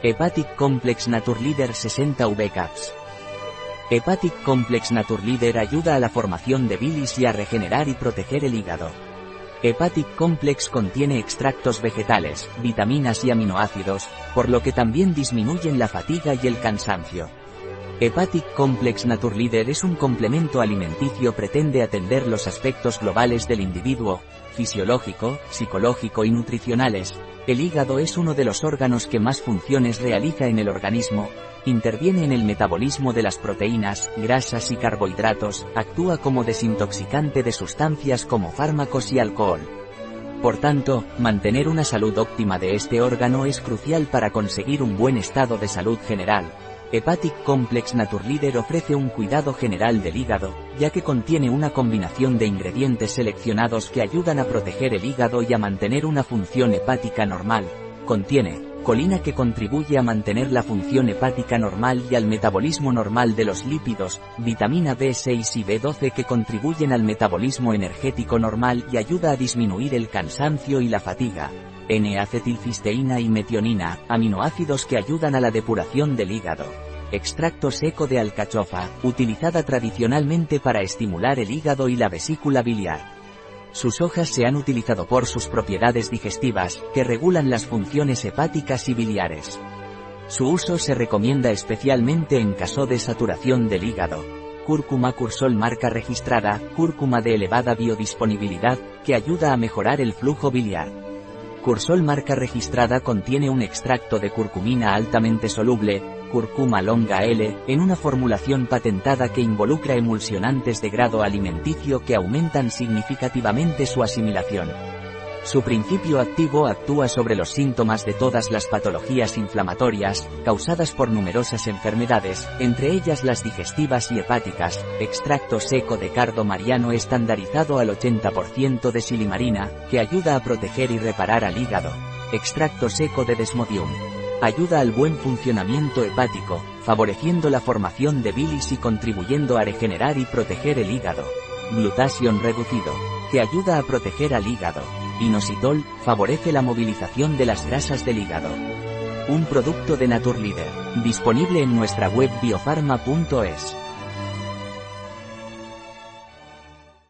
Hepatic Complex Naturleader 60V Caps. Hepatic Complex Naturleader ayuda a la formación de bilis y a regenerar y proteger el hígado. Hepatic Complex contiene extractos vegetales, vitaminas y aminoácidos, por lo que también disminuyen la fatiga y el cansancio. Hepatic Complex Naturleader es un complemento alimenticio pretende atender los aspectos globales del individuo, fisiológico, psicológico y nutricionales. El hígado es uno de los órganos que más funciones realiza en el organismo, interviene en el metabolismo de las proteínas, grasas y carbohidratos, actúa como desintoxicante de sustancias como fármacos y alcohol. Por tanto, mantener una salud óptima de este órgano es crucial para conseguir un buen estado de salud general, Hepatic Complex Naturleader ofrece un cuidado general del hígado, ya que contiene una combinación de ingredientes seleccionados que ayudan a proteger el hígado y a mantener una función hepática normal. Contiene colina que contribuye a mantener la función hepática normal y al metabolismo normal de los lípidos, vitamina B6 y B12 que contribuyen al metabolismo energético normal y ayuda a disminuir el cansancio y la fatiga. N-acetilcisteína y metionina, aminoácidos que ayudan a la depuración del hígado. Extracto seco de alcachofa, utilizada tradicionalmente para estimular el hígado y la vesícula biliar. Sus hojas se han utilizado por sus propiedades digestivas, que regulan las funciones hepáticas y biliares. Su uso se recomienda especialmente en caso de saturación del hígado. Cúrcuma Cursol marca registrada, cúrcuma de elevada biodisponibilidad, que ayuda a mejorar el flujo biliar. Cursol marca registrada contiene un extracto de curcumina altamente soluble, curcuma longa L, en una formulación patentada que involucra emulsionantes de grado alimenticio que aumentan significativamente su asimilación. Su principio activo actúa sobre los síntomas de todas las patologías inflamatorias, causadas por numerosas enfermedades, entre ellas las digestivas y hepáticas, extracto seco de cardo mariano estandarizado al 80% de silimarina, que ayuda a proteger y reparar al hígado. Extracto seco de desmodium. Ayuda al buen funcionamiento hepático, favoreciendo la formación de bilis y contribuyendo a regenerar y proteger el hígado. Glutación reducido, que ayuda a proteger al hígado. Inositol, favorece la movilización de las grasas del hígado. Un producto de Naturleader, disponible en nuestra web biofarma.es.